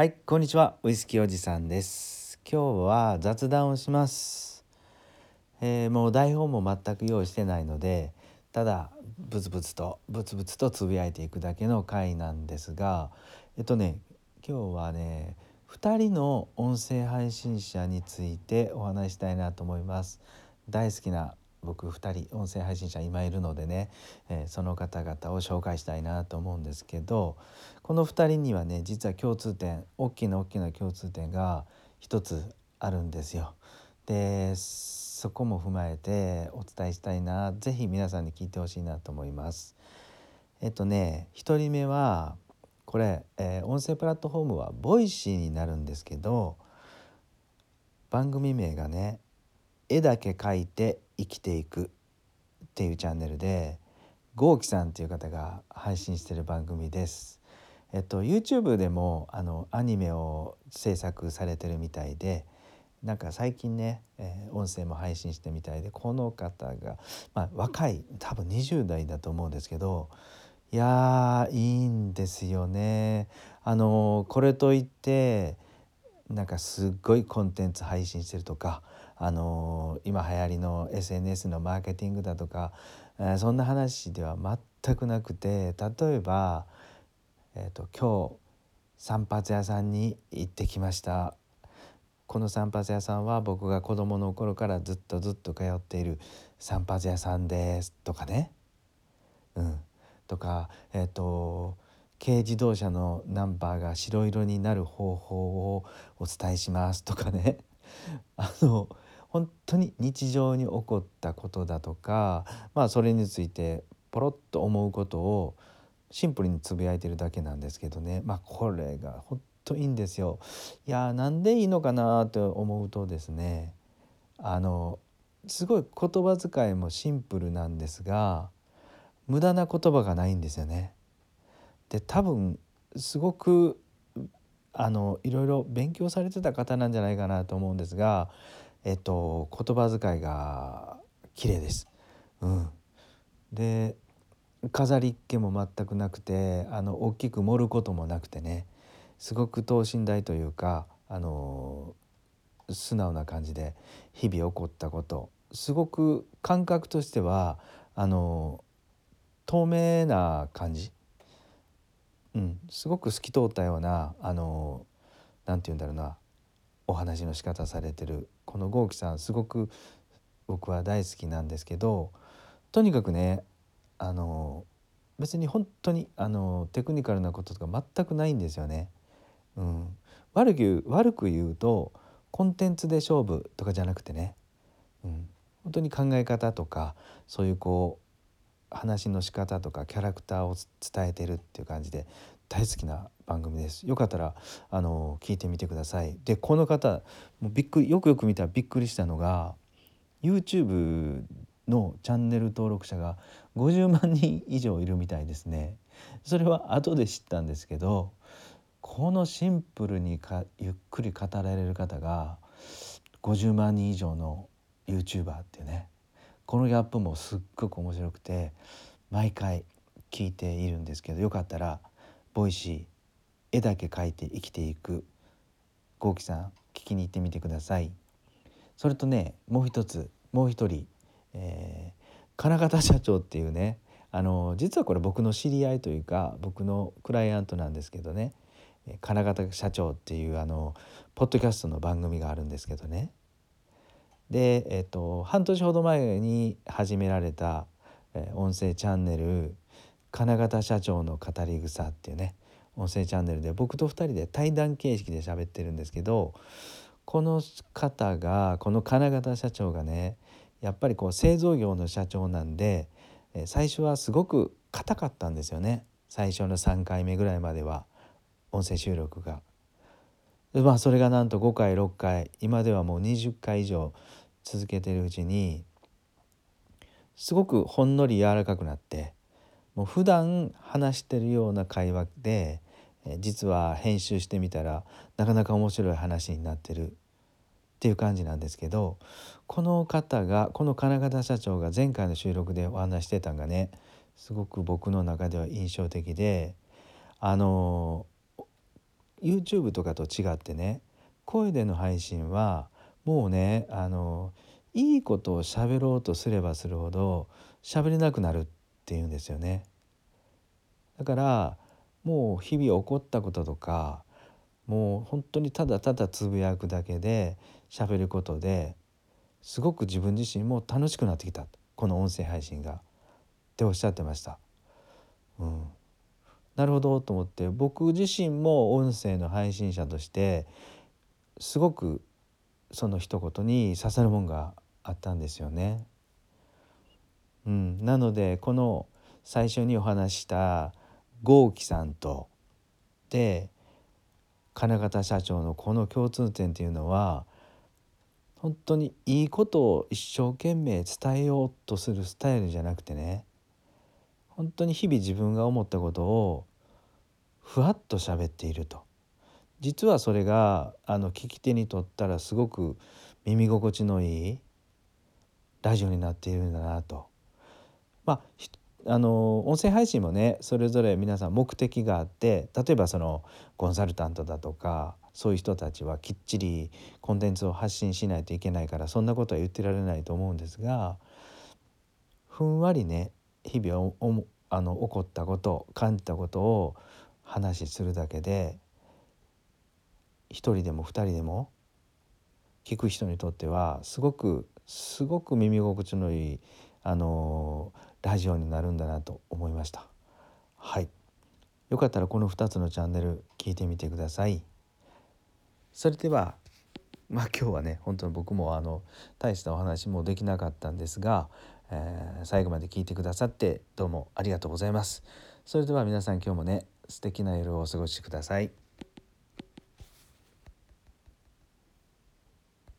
はいこんにちは。ウイスキーおじさんです。今日は雑談をします、えー、もう台本も全く用意してないのでただブツブツとブツブツとつぶやいていくだけの回なんですがえっとね今日はね2人の音声配信者についてお話したいなと思います。大好きな僕2人音声配信者今いるのでね、えー、その方々を紹介したいなと思うんですけどこの2人にはね実は共通点大きな大きな共通点が一つあるんですよ。でそこも踏まえてお伝えしたいな是非皆さんに聞いてほしいなと思います。えっとね1人目はこれ、えー、音声プラットフォームは Voicy になるんですけど番組名がね絵だけ描いて生きていくっていうチャンネルで豪輝さんっていう方が配信してる番組です。えっと YouTube でもあのアニメを制作されてるみたいでなんか最近ね、えー、音声も配信してみたいでこの方が、まあ、若い多分20代だと思うんですけどいやいいんですよね。あのこれといってなんかすっごいコンテンツ配信してるとかあの今流行りの SNS のマーケティングだとか、えー、そんな話では全くなくて例えば、えーと、今日散髪屋さんに行ってきました。この散髪屋さんは僕が子供の頃からずっとずっと通っている散髪屋さんですとかね。うん。とかえっ、ー、と軽自動車のナンバーが白色になる方法をお伝えしますとかね あの本当に日常に起こったことだとかまあそれについてポロッと思うことをシンプルにつぶやいてるだけなんですけどねまあこれが本当いいんですよ。いやなんでいいのかなと思うとですねあのすごい言葉遣いもシンプルなんですが無駄な言葉がないんですよね。で多分すごくあのいろいろ勉強されてた方なんじゃないかなと思うんですがえっと言葉遣いが綺麗です。うん、で飾りっ気も全くなくてあの大きく盛ることもなくてねすごく等身大というかあの素直な感じで日々起こったことすごく感覚としてはあの透明な感じ、うん、すごく透き通ったようなあのなんて言うんだろうなお話の仕方されてるこの豪輝さんすごく僕は大好きなんですけどとにかくねあの別に本当にあのテクニカルなこととか全くないんですよね。うん、悪く悪く言うとコンテンツで勝負とかじゃなくてね、うん、本当に考え方とかそういうこう話の仕方とかキャラクターを伝えてるっていう感じで大好きな番組です。よかったらあの聞いてみてください。でこの方もうびっくりよくよく見たらびっくりしたのが YouTube のチャンネル登録者が50万人以上いるみたいですね。それは後で知ったんですけどこのシンプルにかゆっくり語られる方が50万人以上の YouTuber っていうねこのギャップもすっごく面白くて毎回聞いているんですけどよかったら Voicy 絵だけ描いて生きていく豪輝さん聞きに行ってみてください。それとねもう一つもう一人、えー、金型社長っていうねあの実はこれ僕の知り合いというか僕のクライアントなんですけどね金型社長っていうあのポッドキャストの番組があるんですけどね。で、えっと、半年ほど前に始められた、え、音声チャンネル金型社長の語り草っていうね音声チャンネルで僕と2人で対談形式で喋ってるんですけどこの方がこの金型社長がねやっぱりこう製造業の社長なんで最初はすごく硬かったんですよね最初の3回目ぐらいまでは音声収録が。まあそれがなんと5回6回今ではもう20回以上続けてるうちにすごくほんのり柔らかくなってもう普段話してるような会話で実は編集してみたらなかなか面白い話になってるっていう感じなんですけどこの方がこの金型社長が前回の収録でお話してたんがねすごく僕の中では印象的であの YouTube とかと違ってね声での配信はもうねあのいいことを喋ろうとすればするほど喋れなくなるっていうんですよね。だからもう日々起こったこととかもう本当にただただつぶやくだけで喋ることですごく自分自身も楽しくなってきたこの音声配信がっておっしゃってました。うん、なるほどと思って僕自身も音声の配信者としてすごくその一言に刺さるもんがあったんですよね。うん、なのでこの最初にお話した豪輝さんとで金型社長のこの共通点っていうのは本当にいいことを一生懸命伝えようとするスタイルじゃなくてね本当に日々自分が思ったことをふわっと喋っていると実はそれがあの聞き手にとったらすごく耳心地のいいラジオになっているんだなと。まああの音声配信もねそれぞれ皆さん目的があって例えばそのコンサルタントだとかそういう人たちはきっちりコンテンツを発信しないといけないからそんなことは言ってられないと思うんですがふんわりね日々おあの起こったこと感じたことを話しするだけで一人でも二人でも聞く人にとってはすごくすごく耳心地のいいあのラジオになるんだなと思いました。はい。よかったらこの2つのチャンネル聞いてみてください。それではまあ今日はね本当に僕もあの大したお話もできなかったんですが、えー、最後まで聞いてくださってどうもありがとうございます。それでは皆さん今日もね素敵な夜をお過ごしください。